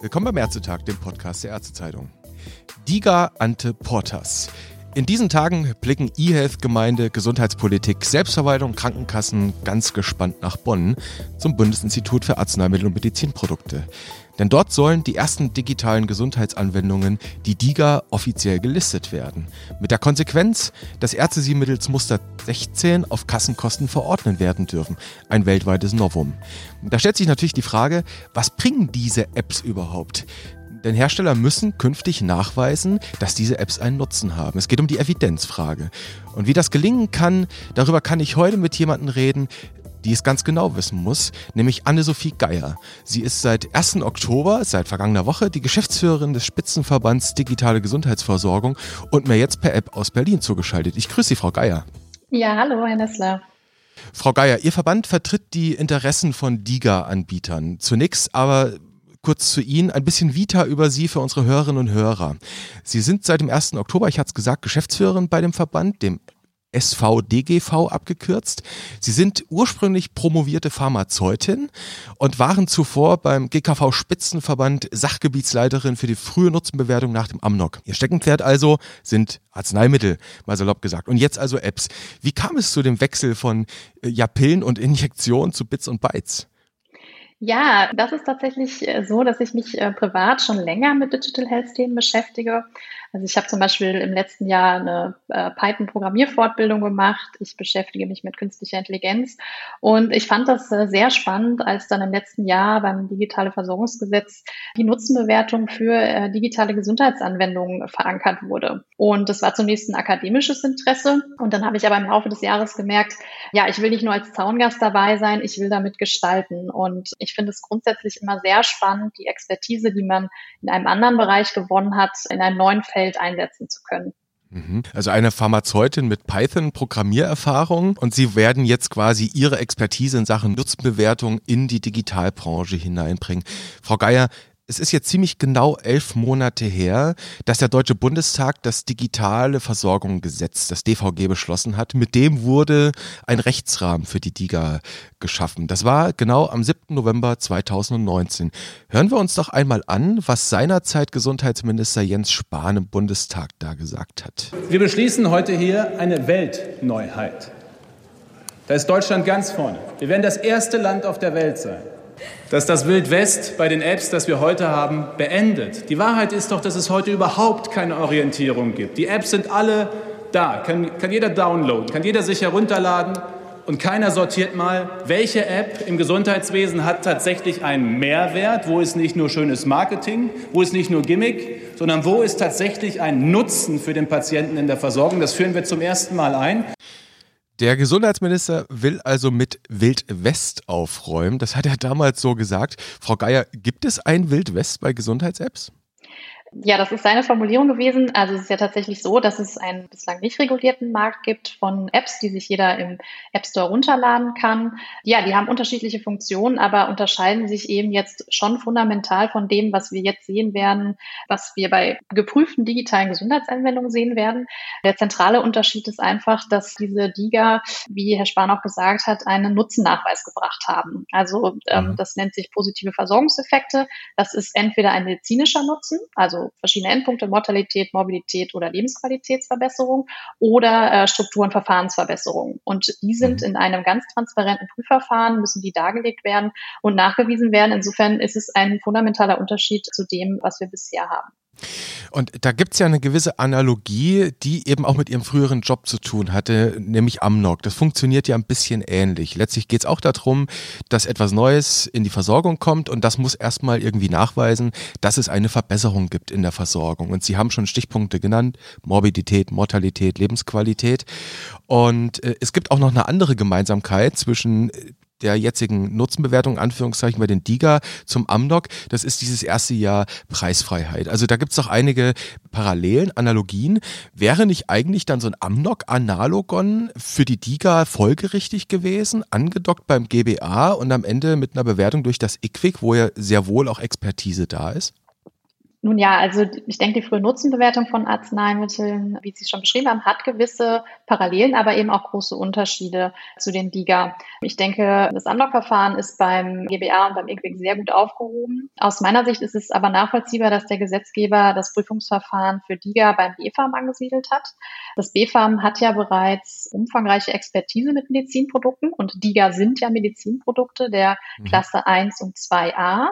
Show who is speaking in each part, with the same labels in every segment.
Speaker 1: Willkommen beim Ärztetag, dem Podcast der Ärztezeitung. Diga ante portas. In diesen Tagen blicken eHealth-Gemeinde, Gesundheitspolitik, Selbstverwaltung, Krankenkassen ganz gespannt nach Bonn zum Bundesinstitut für Arzneimittel und Medizinprodukte. Denn dort sollen die ersten digitalen Gesundheitsanwendungen, die DIGA, offiziell gelistet werden. Mit der Konsequenz, dass Ärzte sie mittels Muster 16 auf Kassenkosten verordnen werden dürfen. Ein weltweites Novum. Da stellt sich natürlich die Frage, was bringen diese Apps überhaupt? Denn Hersteller müssen künftig nachweisen, dass diese Apps einen Nutzen haben. Es geht um die Evidenzfrage. Und wie das gelingen kann, darüber kann ich heute mit jemandem reden, die es ganz genau wissen muss, nämlich Anne-Sophie Geier. Sie ist seit 1. Oktober, seit vergangener Woche, die Geschäftsführerin des Spitzenverbands Digitale Gesundheitsversorgung und mir jetzt per App aus Berlin zugeschaltet. Ich grüße Sie, Frau Geier.
Speaker 2: Ja, hallo, Herr Nessler.
Speaker 1: Frau Geier, Ihr Verband vertritt die Interessen von DIGA-Anbietern. Zunächst aber kurz zu Ihnen, ein bisschen Vita über Sie für unsere Hörerinnen und Hörer. Sie sind seit dem 1. Oktober, ich hatte es gesagt, Geschäftsführerin bei dem Verband, dem SVDGV abgekürzt. Sie sind ursprünglich promovierte Pharmazeutin und waren zuvor beim GKV Spitzenverband Sachgebietsleiterin für die frühe Nutzenbewertung nach dem Amnok. Ihr Steckenpferd also sind Arzneimittel, mal salopp gesagt. Und jetzt also Apps. Wie kam es zu dem Wechsel von äh, ja, Pillen und Injektionen zu Bits und Bytes?
Speaker 2: Ja, das ist tatsächlich äh, so, dass ich mich äh, privat schon länger mit Digital Health Themen beschäftige. Also ich habe zum Beispiel im letzten Jahr eine äh, Python-Programmierfortbildung gemacht. Ich beschäftige mich mit künstlicher Intelligenz und ich fand das äh, sehr spannend, als dann im letzten Jahr beim Digitale Versorgungsgesetz die Nutzenbewertung für äh, digitale Gesundheitsanwendungen verankert wurde. Und das war zunächst ein akademisches Interesse und dann habe ich aber im Laufe des Jahres gemerkt, ja, ich will nicht nur als Zaungast dabei sein, ich will damit gestalten. Und ich finde es grundsätzlich immer sehr spannend, die Expertise, die man in einem anderen Bereich gewonnen hat, in einem neuen Feld Feld einsetzen zu können.
Speaker 1: Mhm. Also eine Pharmazeutin mit Python-Programmiererfahrung und Sie werden jetzt quasi Ihre Expertise in Sachen Nutzenbewertung in die Digitalbranche hineinbringen. Frau Geier, es ist jetzt ziemlich genau elf Monate her, dass der Deutsche Bundestag das digitale Versorgungsgesetz, das DVG, beschlossen hat. Mit dem wurde ein Rechtsrahmen für die DIGA geschaffen. Das war genau am 7. November 2019. Hören wir uns doch einmal an, was seinerzeit Gesundheitsminister Jens Spahn im Bundestag da gesagt hat.
Speaker 3: Wir beschließen heute hier eine Weltneuheit. Da ist Deutschland ganz vorne. Wir werden das erste Land auf der Welt sein dass das Wild West bei den Apps, das wir heute haben, beendet. Die Wahrheit ist doch, dass es heute überhaupt keine Orientierung gibt. Die Apps sind alle da, kann, kann jeder downloaden, kann jeder sich herunterladen und keiner sortiert mal, welche App im Gesundheitswesen hat tatsächlich einen Mehrwert, wo ist nicht nur schönes Marketing, wo ist nicht nur Gimmick, sondern wo ist tatsächlich ein Nutzen für den Patienten in der Versorgung. Das führen wir zum ersten Mal ein.
Speaker 1: Der Gesundheitsminister will also mit Wild West aufräumen. Das hat er damals so gesagt. Frau Geier, gibt es ein Wild West bei Gesundheits-Apps?
Speaker 2: Ja, das ist seine Formulierung gewesen. Also es ist ja tatsächlich so, dass es einen bislang nicht regulierten Markt gibt von Apps, die sich jeder im App Store runterladen kann. Ja, die haben unterschiedliche Funktionen, aber unterscheiden sich eben jetzt schon fundamental von dem, was wir jetzt sehen werden, was wir bei geprüften digitalen Gesundheitsanwendungen sehen werden. Der zentrale Unterschied ist einfach, dass diese DIGA, wie Herr Spahn auch gesagt hat, einen Nutzennachweis gebracht haben. Also ähm, mhm. das nennt sich positive Versorgungseffekte. Das ist entweder ein medizinischer Nutzen, also also verschiedene Endpunkte, Mortalität, Mobilität oder Lebensqualitätsverbesserung oder äh, Struktur- und Verfahrensverbesserung. Und die sind mhm. in einem ganz transparenten Prüfverfahren, müssen die dargelegt werden und nachgewiesen werden. Insofern ist es ein fundamentaler Unterschied zu dem, was wir bisher haben.
Speaker 1: Und da gibt es ja eine gewisse Analogie, die eben auch mit ihrem früheren Job zu tun hatte, nämlich Amnok. Das funktioniert ja ein bisschen ähnlich. Letztlich geht es auch darum, dass etwas Neues in die Versorgung kommt und das muss erstmal irgendwie nachweisen, dass es eine Verbesserung gibt in der Versorgung. Und Sie haben schon Stichpunkte genannt, Morbidität, Mortalität, Lebensqualität. Und äh, es gibt auch noch eine andere Gemeinsamkeit zwischen der jetzigen Nutzenbewertung, Anführungszeichen, bei den DIGA zum Amnok, das ist dieses erste Jahr Preisfreiheit. Also da gibt es auch einige Parallelen, Analogien. Wäre nicht eigentlich dann so ein Amnok-Analogon für die DIGA folgerichtig gewesen, angedockt beim GBA und am Ende mit einer Bewertung durch das IQWIC, wo ja sehr wohl auch Expertise da ist?
Speaker 2: Nun ja, also ich denke, die frühe Nutzenbewertung von Arzneimitteln, wie Sie es schon beschrieben haben, hat gewisse Parallelen, aber eben auch große Unterschiede zu den DIGA. Ich denke, das Anlockverfahren ist beim GBA und beim IQWIC sehr gut aufgehoben. Aus meiner Sicht ist es aber nachvollziehbar, dass der Gesetzgeber das Prüfungsverfahren für DIGA beim BfArM angesiedelt hat. Das BfArM hat ja bereits umfangreiche Expertise mit Medizinprodukten und DIGA sind ja Medizinprodukte der mhm. Klasse 1 und 2a.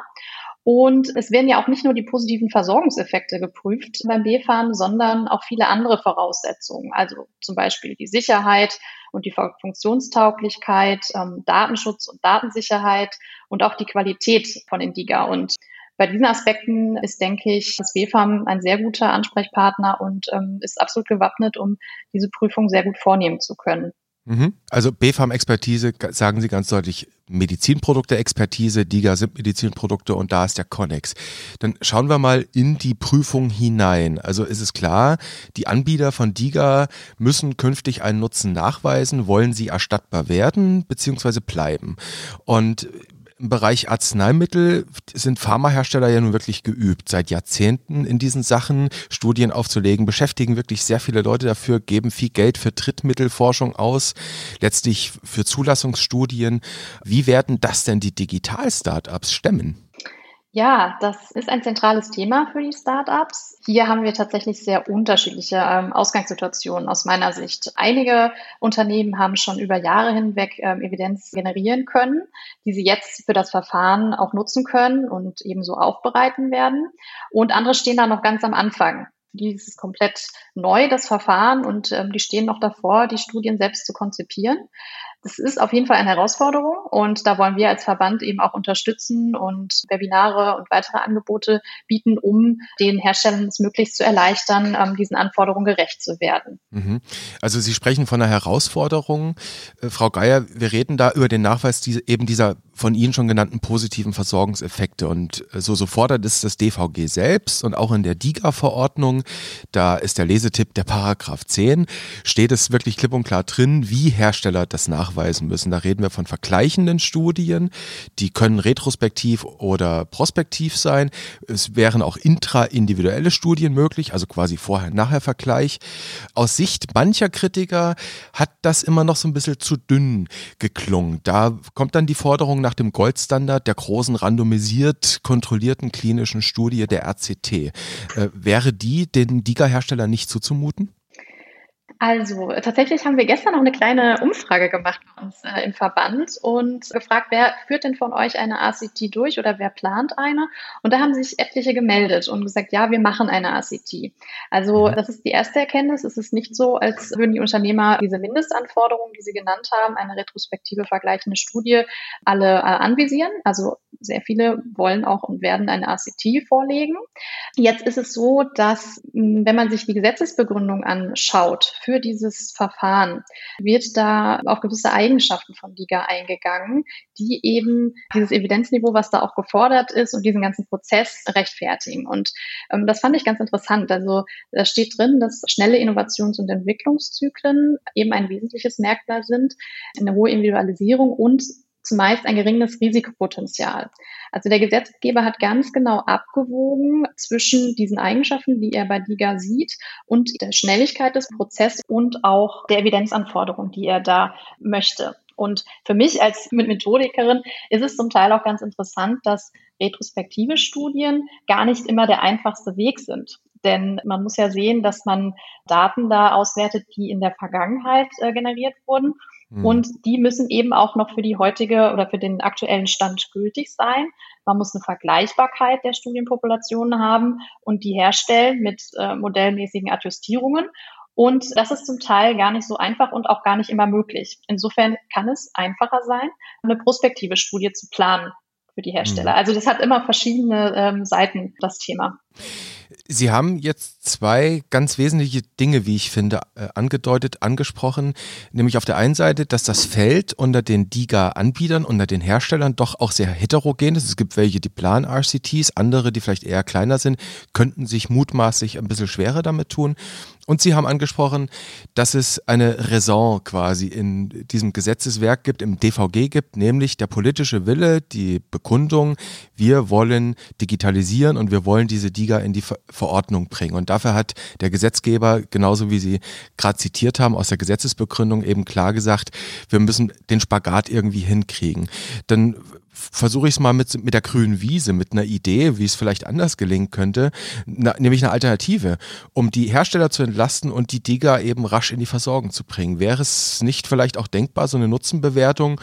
Speaker 2: Und es werden ja auch nicht nur die positiven Versorgungseffekte geprüft beim BfArM, sondern auch viele andere Voraussetzungen. Also zum Beispiel die Sicherheit und die Funktionstauglichkeit, ähm, Datenschutz und Datensicherheit und auch die Qualität von Indiga. Und bei diesen Aspekten ist, denke ich, das BfArM ein sehr guter Ansprechpartner und ähm, ist absolut gewappnet, um diese Prüfung sehr gut vornehmen zu können.
Speaker 1: Mhm. Also BfArM-Expertise, sagen Sie ganz deutlich, Medizinprodukte-Expertise, DIGA sind Medizinprodukte und da ist der Connex. Dann schauen wir mal in die Prüfung hinein. Also ist es klar, die Anbieter von DIGA müssen künftig einen Nutzen nachweisen, wollen sie erstattbar werden bzw. bleiben. Und im Bereich Arzneimittel sind Pharmahersteller ja nun wirklich geübt, seit Jahrzehnten in diesen Sachen Studien aufzulegen, beschäftigen wirklich sehr viele Leute dafür, geben viel Geld für Drittmittelforschung aus, letztlich für Zulassungsstudien. Wie werden das denn die Digital-Startups stemmen?
Speaker 2: Ja, das ist ein zentrales Thema für die Startups. Hier haben wir tatsächlich sehr unterschiedliche ähm, Ausgangssituationen aus meiner Sicht. Einige Unternehmen haben schon über Jahre hinweg ähm, Evidenz generieren können, die sie jetzt für das Verfahren auch nutzen können und ebenso aufbereiten werden. Und andere stehen da noch ganz am Anfang. Für die ist komplett neu, das Verfahren, und ähm, die stehen noch davor, die Studien selbst zu konzipieren. Das ist auf jeden Fall eine Herausforderung und da wollen wir als Verband eben auch unterstützen und Webinare und weitere Angebote bieten, um den Herstellern es möglichst zu erleichtern, ähm, diesen Anforderungen gerecht zu werden.
Speaker 1: Mhm. Also Sie sprechen von einer Herausforderung. Äh, Frau Geier, wir reden da über den Nachweis diese, eben dieser von Ihnen schon genannten positiven Versorgungseffekte. Und äh, so, so fordert es das DVG selbst und auch in der DIGA-Verordnung, da ist der Lesetipp der Paragraph 10, steht es wirklich klipp und klar drin, wie Hersteller das nachweisen müssen. Da reden wir von vergleichenden Studien, die können retrospektiv oder prospektiv sein. Es wären auch intraindividuelle Studien möglich, also quasi Vorher-Nachher-Vergleich. Aus Sicht mancher Kritiker hat das immer noch so ein bisschen zu dünn geklungen. Da kommt dann die Forderung nach dem Goldstandard der großen randomisiert kontrollierten klinischen Studie der RCT. Äh, wäre die den DIGA-Herstellern nicht zuzumuten?
Speaker 2: Also tatsächlich haben wir gestern noch eine kleine Umfrage gemacht bei uns äh, im Verband und gefragt, wer führt denn von euch eine ACT durch oder wer plant eine? Und da haben sich etliche gemeldet und gesagt, ja, wir machen eine ACT. Also mhm. das ist die erste Erkenntnis. Es ist nicht so, als würden die Unternehmer diese Mindestanforderungen, die sie genannt haben, eine retrospektive vergleichende Studie, alle äh, anvisieren. Also sehr viele wollen auch und werden eine ACT vorlegen. Jetzt ist es so, dass wenn man sich die Gesetzesbegründung anschaut, für dieses Verfahren wird da auf gewisse Eigenschaften von DIGA eingegangen, die eben dieses Evidenzniveau, was da auch gefordert ist und diesen ganzen Prozess rechtfertigen. Und ähm, das fand ich ganz interessant. Also da steht drin, dass schnelle Innovations- und Entwicklungszyklen eben ein wesentliches Merkmal sind, eine hohe Individualisierung und zumeist ein geringes Risikopotenzial. Also der Gesetzgeber hat ganz genau abgewogen zwischen diesen Eigenschaften, die er bei DIGA sieht, und der Schnelligkeit des Prozesses und auch der Evidenzanforderungen, die er da möchte. Und für mich als Methodikerin ist es zum Teil auch ganz interessant, dass retrospektive Studien gar nicht immer der einfachste Weg sind. Denn man muss ja sehen, dass man Daten da auswertet, die in der Vergangenheit äh, generiert wurden Mhm. Und die müssen eben auch noch für die heutige oder für den aktuellen Stand gültig sein. Man muss eine Vergleichbarkeit der Studienpopulationen haben und die herstellen mit äh, modellmäßigen Adjustierungen. Und das ist zum Teil gar nicht so einfach und auch gar nicht immer möglich. Insofern kann es einfacher sein, eine prospektive Studie zu planen für die Hersteller. Mhm. Also das hat immer verschiedene ähm, Seiten, das Thema.
Speaker 1: Sie haben jetzt zwei ganz wesentliche Dinge, wie ich finde, äh, angedeutet, angesprochen. Nämlich auf der einen Seite, dass das Feld unter den DIGA-Anbietern, unter den Herstellern doch auch sehr heterogen ist. Es gibt welche, die planen RCTs, andere, die vielleicht eher kleiner sind, könnten sich mutmaßlich ein bisschen schwerer damit tun. Und Sie haben angesprochen, dass es eine Raison quasi in diesem Gesetzeswerk gibt, im DVG gibt, nämlich der politische Wille, die Bekundung, wir wollen digitalisieren und wir wollen diese DIGA in die Verordnung bringen. Und dafür hat der Gesetzgeber, genauso wie Sie gerade zitiert haben, aus der Gesetzesbegründung eben klar gesagt, wir müssen den Spagat irgendwie hinkriegen. Dann versuche ich es mal mit, mit der grünen Wiese, mit einer Idee, wie es vielleicht anders gelingen könnte, na, nämlich eine Alternative, um die Hersteller zu entlasten und die Digger eben rasch in die Versorgung zu bringen. Wäre es nicht vielleicht auch denkbar, so eine Nutzenbewertung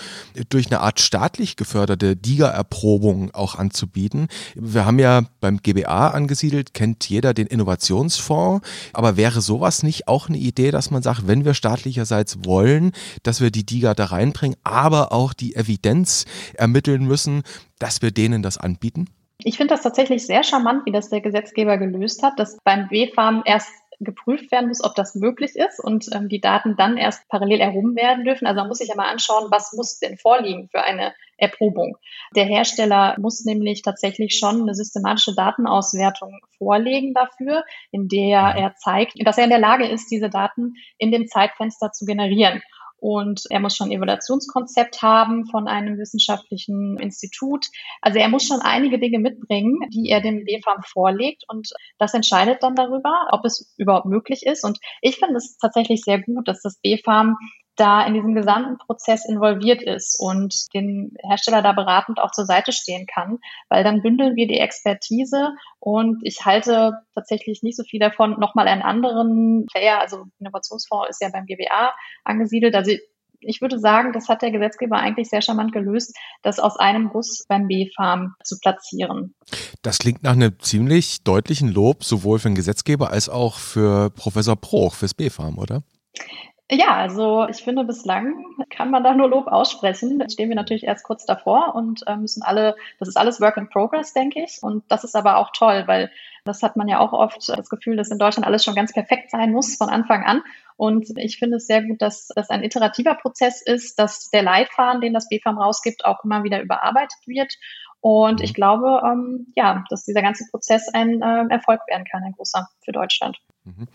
Speaker 1: durch eine Art staatlich geförderte Digger-Erprobung auch anzubieten? Wir haben ja beim GBA angesiedelt, kennt jeder den Innovationsfonds, aber wäre sowas nicht auch eine Idee, dass man sagt, wenn wir staatlicherseits wollen, dass wir die Digger da reinbringen, aber auch die Evidenz ermitteln müssen, dass wir denen das anbieten?
Speaker 2: Ich finde das tatsächlich sehr charmant, wie das der Gesetzgeber gelöst hat, dass beim W-Farm erst geprüft werden muss, ob das möglich ist und ähm, die Daten dann erst parallel erhoben werden dürfen. Also man muss sich ja mal anschauen, was muss denn vorliegen für eine Erprobung. Der Hersteller muss nämlich tatsächlich schon eine systematische Datenauswertung vorlegen dafür, in der er zeigt, dass er in der Lage ist, diese Daten in dem Zeitfenster zu generieren. Und er muss schon ein Evaluationskonzept haben von einem wissenschaftlichen Institut. Also er muss schon einige Dinge mitbringen, die er dem BFAM vorlegt. Und das entscheidet dann darüber, ob es überhaupt möglich ist. Und ich finde es tatsächlich sehr gut, dass das BFAM da in diesem gesamten Prozess involviert ist und den Hersteller da beratend auch zur Seite stehen kann, weil dann bündeln wir die Expertise und ich halte tatsächlich nicht so viel davon, nochmal einen anderen Player, also Innovationsfonds ist ja beim GBA angesiedelt, also ich würde sagen, das hat der Gesetzgeber eigentlich sehr charmant gelöst, das aus einem Guss beim B-Farm zu platzieren.
Speaker 1: Das klingt nach einem ziemlich deutlichen Lob, sowohl für den Gesetzgeber als auch für Professor Proch fürs B-Farm, oder?
Speaker 2: Ja, also ich finde, bislang kann man da nur Lob aussprechen. Jetzt stehen wir natürlich erst kurz davor und äh, müssen alle, das ist alles Work in Progress, denke ich. Und das ist aber auch toll, weil das hat man ja auch oft das Gefühl, dass in Deutschland alles schon ganz perfekt sein muss von Anfang an. Und ich finde es sehr gut, dass das ein iterativer Prozess ist, dass der Leitfaden, den das BFAM rausgibt, auch immer wieder überarbeitet wird. Und ich glaube, ähm, ja, dass dieser ganze Prozess ein äh, Erfolg werden kann, ein großer für Deutschland.
Speaker 1: Mhm.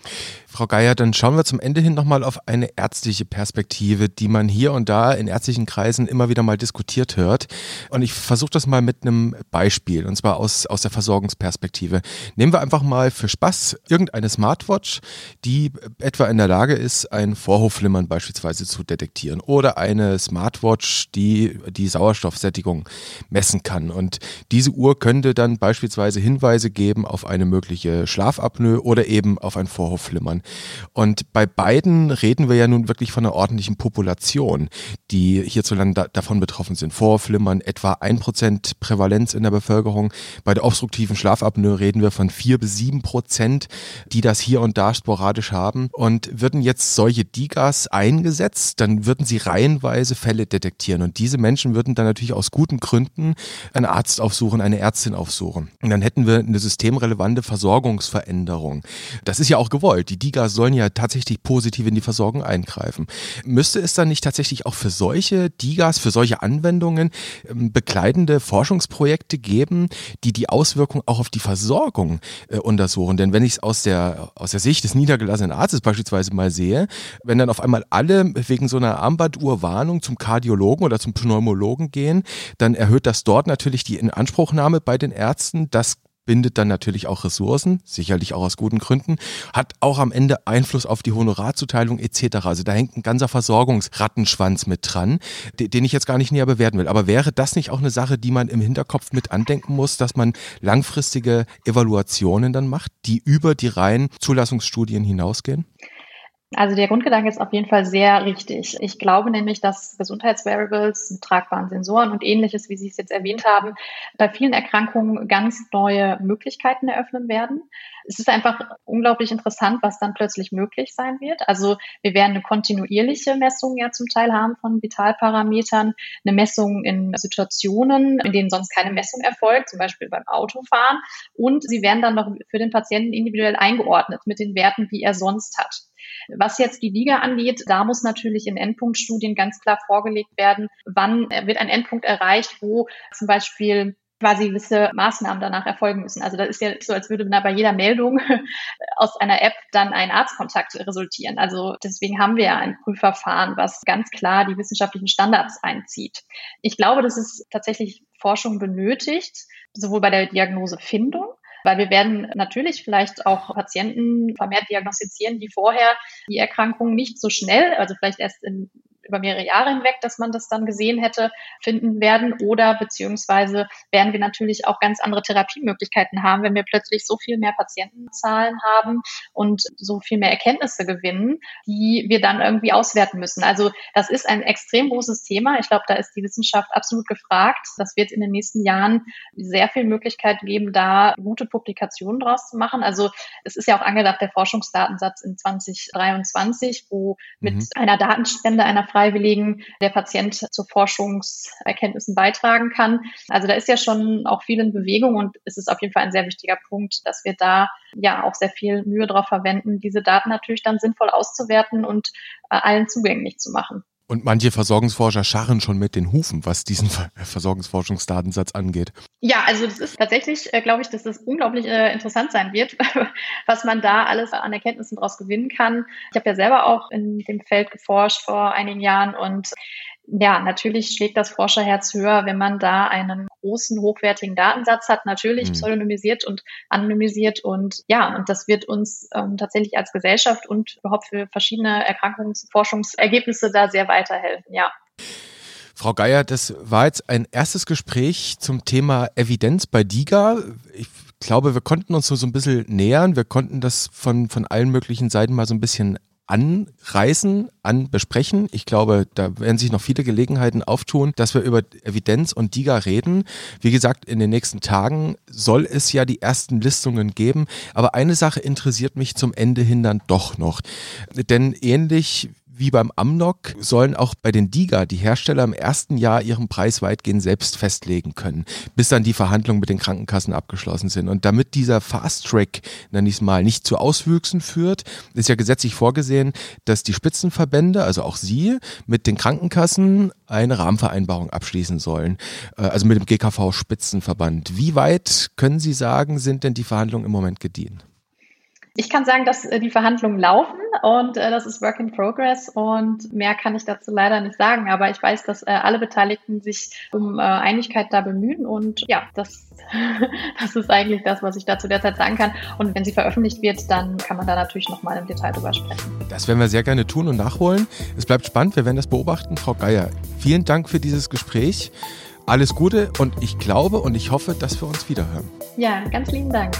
Speaker 1: Frau Geier, dann schauen wir zum Ende hin nochmal auf eine ärztliche Perspektive, die man hier und da in ärztlichen Kreisen immer wieder mal diskutiert hört. Und ich versuche das mal mit einem Beispiel, und zwar aus, aus der Versorgungsperspektive. Nehmen wir einfach mal für Spaß irgendeine Smartwatch, die etwa in der Lage ist, ein Vorhofflimmern beispielsweise zu detektieren. Oder eine Smartwatch, die die Sauerstoffsättigung messen kann. Und diese Uhr könnte dann beispielsweise Hinweise geben auf eine mögliche Schlafapnoe oder eben auf ein Vorhofflimmern. Und bei beiden reden wir ja nun wirklich von einer ordentlichen Population, die hierzulande da, davon betroffen sind. Vorhofflimmern etwa ein Prozent Prävalenz in der Bevölkerung. Bei der obstruktiven Schlafapnoe reden wir von vier bis sieben Prozent, die das hier und da sporadisch haben. Und würden jetzt solche Digas eingesetzt, dann würden sie reihenweise Fälle detektieren. Und diese Menschen würden dann natürlich aus guten Gründen einen Arzt aufsuchen, eine Ärztin aufsuchen. Und dann hätten wir eine systemrelevante Versorgungsveränderung. Das ist ja auch gewollt. Die Digas sollen ja tatsächlich positiv in die Versorgung eingreifen. Müsste es dann nicht tatsächlich auch für solche Digas, für solche Anwendungen ähm, begleitende Forschungsprojekte geben, die die Auswirkungen auch auf die Versorgung äh, untersuchen? Denn wenn ich es aus der, aus der Sicht des niedergelassenen Arztes beispielsweise mal sehe, wenn dann auf einmal alle wegen so einer Armbanduhr Warnung zum Kardiologen oder zum Pneumologen gehen, dann erhöht das dort natürlich die Inanspruchnahme bei den Ärzten. Das bindet dann natürlich auch Ressourcen, sicherlich auch aus guten Gründen, hat auch am Ende Einfluss auf die Honorarzuteilung etc. Also da hängt ein ganzer Versorgungsrattenschwanz mit dran, den ich jetzt gar nicht näher bewerten will. Aber wäre das nicht auch eine Sache, die man im Hinterkopf mit andenken muss, dass man langfristige Evaluationen dann macht, die über die reinen Zulassungsstudien hinausgehen?
Speaker 2: Also der Grundgedanke ist auf jeden Fall sehr richtig. Ich glaube nämlich, dass Gesundheitsvariables mit tragbaren Sensoren und ähnliches, wie Sie es jetzt erwähnt haben, bei vielen Erkrankungen ganz neue Möglichkeiten eröffnen werden. Es ist einfach unglaublich interessant, was dann plötzlich möglich sein wird. Also wir werden eine kontinuierliche Messung ja zum Teil haben von Vitalparametern, eine Messung in Situationen, in denen sonst keine Messung erfolgt, zum Beispiel beim Autofahren. Und sie werden dann noch für den Patienten individuell eingeordnet mit den Werten, die er sonst hat. Was jetzt die Liga angeht, da muss natürlich in Endpunktstudien ganz klar vorgelegt werden, wann wird ein Endpunkt erreicht, wo zum Beispiel quasi gewisse Maßnahmen danach erfolgen müssen. Also das ist ja so, als würde bei jeder Meldung aus einer App dann ein Arztkontakt resultieren. Also deswegen haben wir ja ein Prüfverfahren, was ganz klar die wissenschaftlichen Standards einzieht. Ich glaube, dass es tatsächlich Forschung benötigt, sowohl bei der Diagnosefindung weil wir werden natürlich vielleicht auch Patienten vermehrt diagnostizieren, die vorher die Erkrankung nicht so schnell, also vielleicht erst in über mehrere Jahre hinweg, dass man das dann gesehen hätte, finden werden. Oder beziehungsweise werden wir natürlich auch ganz andere Therapiemöglichkeiten haben, wenn wir plötzlich so viel mehr Patientenzahlen haben und so viel mehr Erkenntnisse gewinnen, die wir dann irgendwie auswerten müssen. Also das ist ein extrem großes Thema. Ich glaube, da ist die Wissenschaft absolut gefragt. Das wird in den nächsten Jahren sehr viel Möglichkeit geben, da gute Publikationen draus zu machen. Also es ist ja auch angedacht, der Forschungsdatensatz in 2023, wo mit mhm. einer Datenspende einer Freiwilligen der Patient zu Forschungserkenntnissen beitragen kann. Also da ist ja schon auch viel in Bewegung und es ist auf jeden Fall ein sehr wichtiger Punkt, dass wir da ja auch sehr viel Mühe darauf verwenden, diese Daten natürlich dann sinnvoll auszuwerten und äh, allen zugänglich zu machen.
Speaker 1: Und manche Versorgungsforscher scharren schon mit den Hufen, was diesen Versorgungsforschungsdatensatz angeht.
Speaker 2: Ja, also das ist tatsächlich, äh, glaube ich, dass das unglaublich äh, interessant sein wird, was man da alles an Erkenntnissen daraus gewinnen kann. Ich habe ja selber auch in dem Feld geforscht vor einigen Jahren und ja, natürlich schlägt das Forscherherz höher, wenn man da einen großen, hochwertigen Datensatz hat, natürlich mhm. pseudonymisiert und anonymisiert und ja, und das wird uns ähm, tatsächlich als Gesellschaft und überhaupt für verschiedene Erkrankungsforschungsergebnisse da sehr weiterhelfen, ja.
Speaker 1: Frau Geier, das war jetzt ein erstes Gespräch zum Thema Evidenz bei DIGA. Ich glaube, wir konnten uns so, so ein bisschen nähern. Wir konnten das von, von allen möglichen Seiten mal so ein bisschen anreißen, anbesprechen. Ich glaube, da werden sich noch viele Gelegenheiten auftun, dass wir über Evidenz und DIGA reden. Wie gesagt, in den nächsten Tagen soll es ja die ersten Listungen geben. Aber eine Sache interessiert mich zum Ende hin dann doch noch. Denn ähnlich wie beim Amnok sollen auch bei den DIGA die Hersteller im ersten Jahr ihren Preis weitgehend selbst festlegen können, bis dann die Verhandlungen mit den Krankenkassen abgeschlossen sind. Und damit dieser Fast Track, nenne ich es mal, nicht zu Auswüchsen führt, ist ja gesetzlich vorgesehen, dass die Spitzenverbände, also auch Sie, mit den Krankenkassen eine Rahmenvereinbarung abschließen sollen, äh, also mit dem GKV Spitzenverband. Wie weit können Sie sagen, sind denn die Verhandlungen im Moment gediehen?
Speaker 2: Ich kann sagen, dass äh, die Verhandlungen laufen und äh, das ist Work in Progress und mehr kann ich dazu leider nicht sagen, aber ich weiß, dass äh, alle Beteiligten sich um Einigkeit da bemühen und ja, das, das ist eigentlich das, was ich dazu derzeit sagen kann. Und wenn sie veröffentlicht wird, dann kann man da natürlich nochmal im Detail drüber sprechen.
Speaker 1: Das werden wir sehr gerne tun und nachholen. Es bleibt spannend, wir werden das beobachten. Frau Geier, vielen Dank für dieses Gespräch. Alles Gute und ich glaube und ich hoffe, dass wir uns wiederhören.
Speaker 2: Ja, ganz lieben Dank.